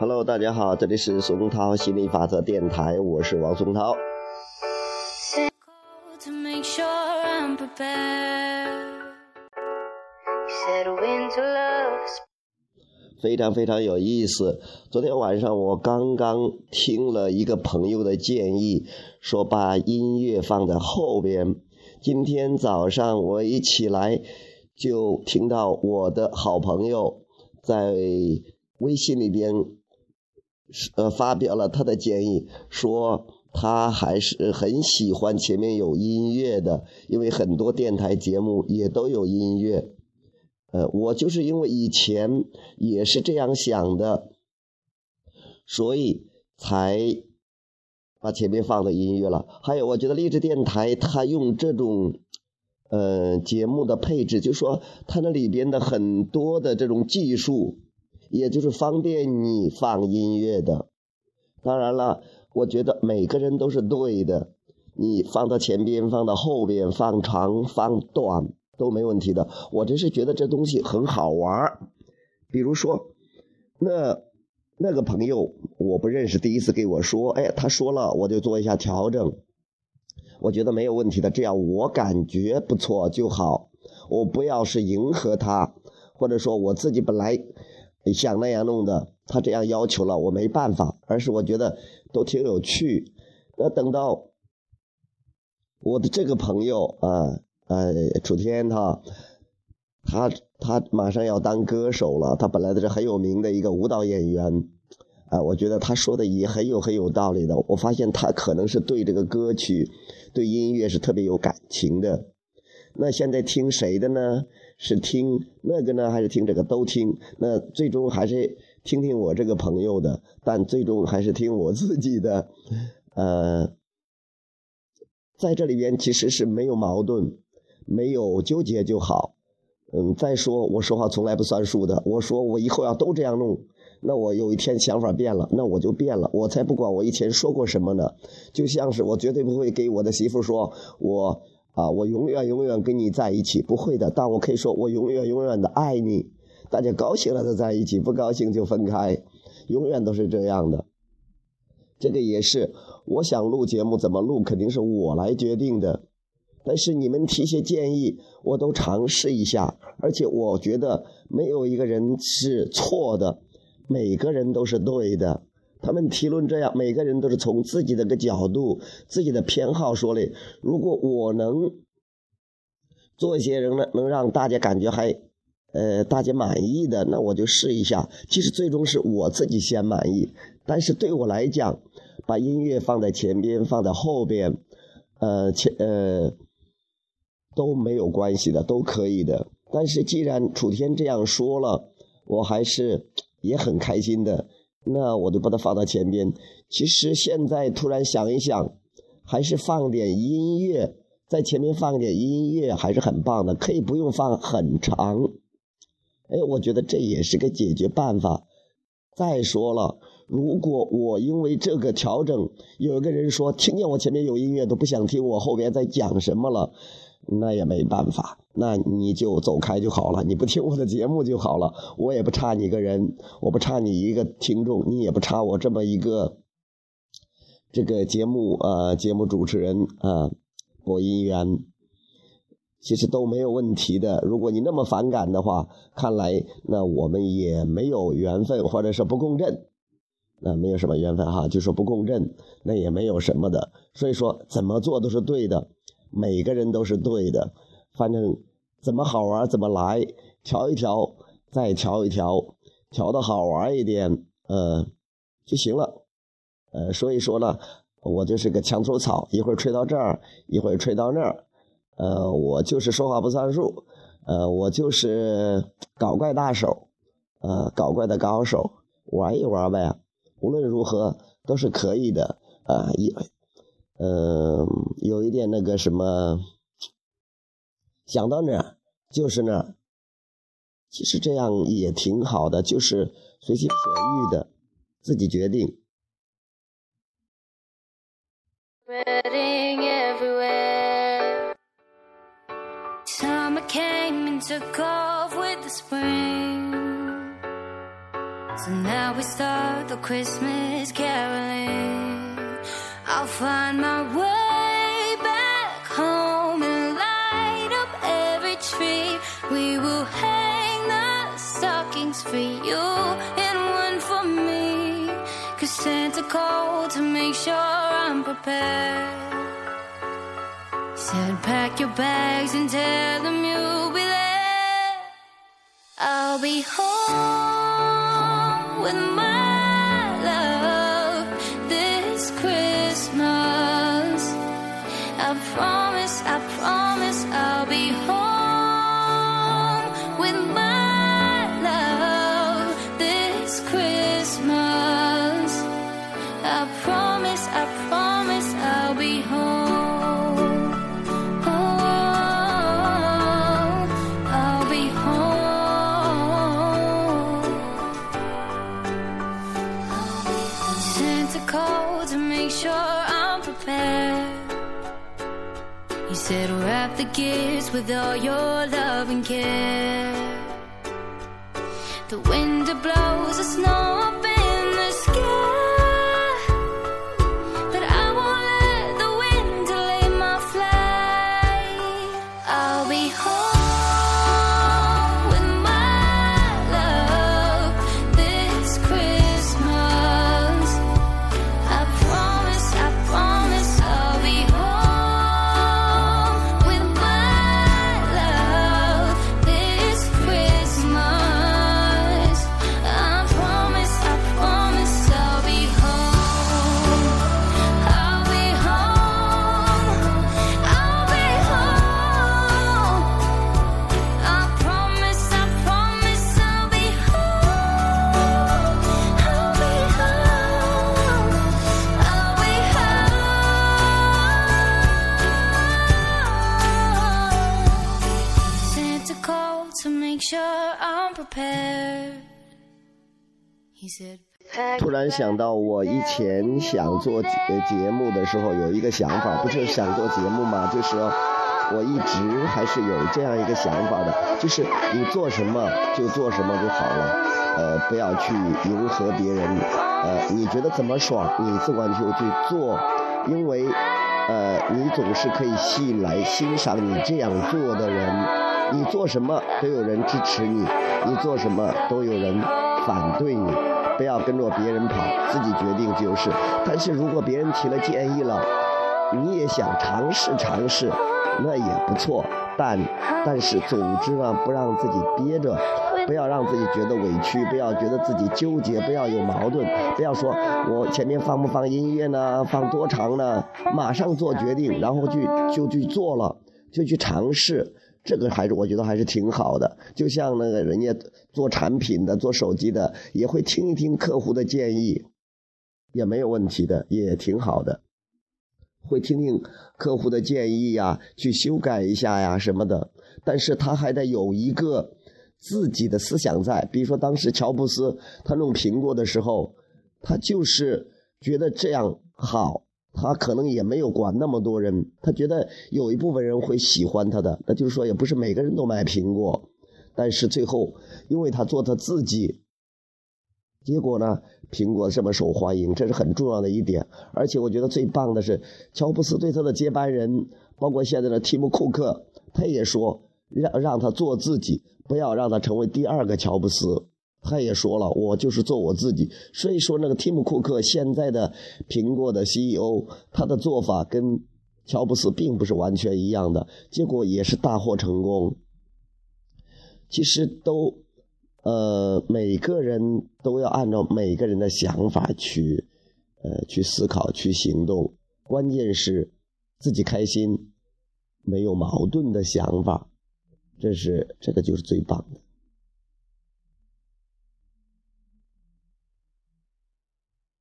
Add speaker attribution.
Speaker 1: Hello，大家好，这里是松涛心理法则电台，我是王松涛。非常非常有意思。昨天晚上我刚刚听了一个朋友的建议，说把音乐放在后边。今天早上我一起来就听到我的好朋友在微信里边呃发表了他的建议，说他还是很喜欢前面有音乐的，因为很多电台节目也都有音乐。呃，我就是因为以前也是这样想的，所以才把前面放的音乐了。还有，我觉得励志电台它用这种呃节目的配置，就说它那里边的很多的这种技术，也就是方便你放音乐的。当然了，我觉得每个人都是对的，你放到前边，放到后边，放长放短。都没问题的，我真是觉得这东西很好玩比如说，那那个朋友我不认识，第一次给我说，哎，他说了，我就做一下调整。我觉得没有问题的，这样我感觉不错就好。我不要是迎合他，或者说我自己本来你想那样弄的，他这样要求了，我没办法。而是我觉得都挺有趣。那等到我的这个朋友啊。呃，楚天他，他他马上要当歌手了。他本来都是很有名的一个舞蹈演员，啊，我觉得他说的也很有很有道理的。我发现他可能是对这个歌曲、对音乐是特别有感情的。那现在听谁的呢？是听那个呢，还是听这个？都听。那最终还是听听我这个朋友的，但最终还是听我自己的。呃，在这里边其实是没有矛盾。没有纠结就好，嗯，再说我说话从来不算数的。我说我以后要都这样弄，那我有一天想法变了，那我就变了。我才不管我以前说过什么呢。就像是我绝对不会给我的媳妇说，我啊，我永远永远跟你在一起，不会的。但我可以说我永远永远的爱你。大家高兴了就在一起，不高兴就分开，永远都是这样的。这个也是，我想录节目怎么录，肯定是我来决定的。但是你们提些建议，我都尝试一下，而且我觉得没有一个人是错的，每个人都是对的。他们提论这样，每个人都是从自己的个角度、自己的偏好说的。如果我能做一些人呢，能让大家感觉还呃大家满意的，那我就试一下。其实最终是我自己先满意，但是对我来讲，把音乐放在前边，放在后边，呃前呃。都没有关系的，都可以的。但是既然楚天这样说了，我还是也很开心的。那我就把它放到前边。其实现在突然想一想，还是放点音乐在前面，放点音乐还是很棒的。可以不用放很长。哎，我觉得这也是个解决办法。再说了，如果我因为这个调整，有一个人说听见我前面有音乐都不想听我后边在讲什么了。那也没办法，那你就走开就好了，你不听我的节目就好了。我也不差你个人，我不差你一个听众，你也不差我这么一个这个节目呃节目主持人啊播音员，其实都没有问题的。如果你那么反感的话，看来那我们也没有缘分，或者是不共振，那没有什么缘分哈，就说不共振，那也没有什么的。所以说怎么做都是对的。每个人都是对的，反正怎么好玩怎么来，调一调，再调一调，调的好玩一点，呃，就行了。呃，所以说呢，我就是个墙头草，一会儿吹到这儿，一会儿吹到那儿，呃，我就是说话不算数，呃，我就是搞怪大手，呃，搞怪的高手，玩一玩呗，无论如何都是可以的，呃，一。嗯，有一点那个什么，想到哪儿就是哪儿，其实这样也挺好的，就是随心所欲的，自己决定。
Speaker 2: We will hang the stockings for you and one for me. Cause Santa called to make sure I'm prepared. Said pack your bags and tell them you'll be there. I'll be home with my love this Christmas. I promise, I promise said, wrap the gifts with all your love and care. The wind blows the snow up
Speaker 1: 突然想到，我以前想做节目的时候，有一个想法，不是想做节目吗，就是我一直还是有这样一个想法的，就是你做什么就做什么就好了，呃，不要去迎合别人，呃，你觉得怎么爽，你自管就去做，因为呃，你总是可以吸引来欣赏你这样做的人，你做什么都有人支持你，你做什么都有人反对你。不要跟着别人跑，自己决定就是。但是如果别人提了建议了，你也想尝试尝试，那也不错。但但是总之呢，不让自己憋着，不要让自己觉得委屈，不要觉得自己纠结，不要有矛盾，不要说我前面放不放音乐呢，放多长呢，马上做决定，然后去就去做了，就去尝试。这个还是我觉得还是挺好的，就像那个人家做产品的、做手机的，也会听一听客户的建议，也没有问题的，也挺好的。会听听客户的建议呀，去修改一下呀什么的。但是他还得有一个自己的思想在，比如说当时乔布斯他弄苹果的时候，他就是觉得这样好。他可能也没有管那么多人，他觉得有一部分人会喜欢他的，那就是说也不是每个人都买苹果，但是最后因为他做他自己，结果呢，苹果这么受欢迎，这是很重要的一点。而且我觉得最棒的是，乔布斯对他的接班人，包括现在的提姆·库克，他也说让让他做自己，不要让他成为第二个乔布斯。他也说了，我就是做我自己。所以说，那个提姆·库克现在的苹果的 CEO，他的做法跟乔布斯并不是完全一样的，结果也是大获成功。其实都，呃，每个人都要按照每个人的想法去，呃，去思考、去行动。关键是自己开心，没有矛盾的想法，这是这个就是最棒的。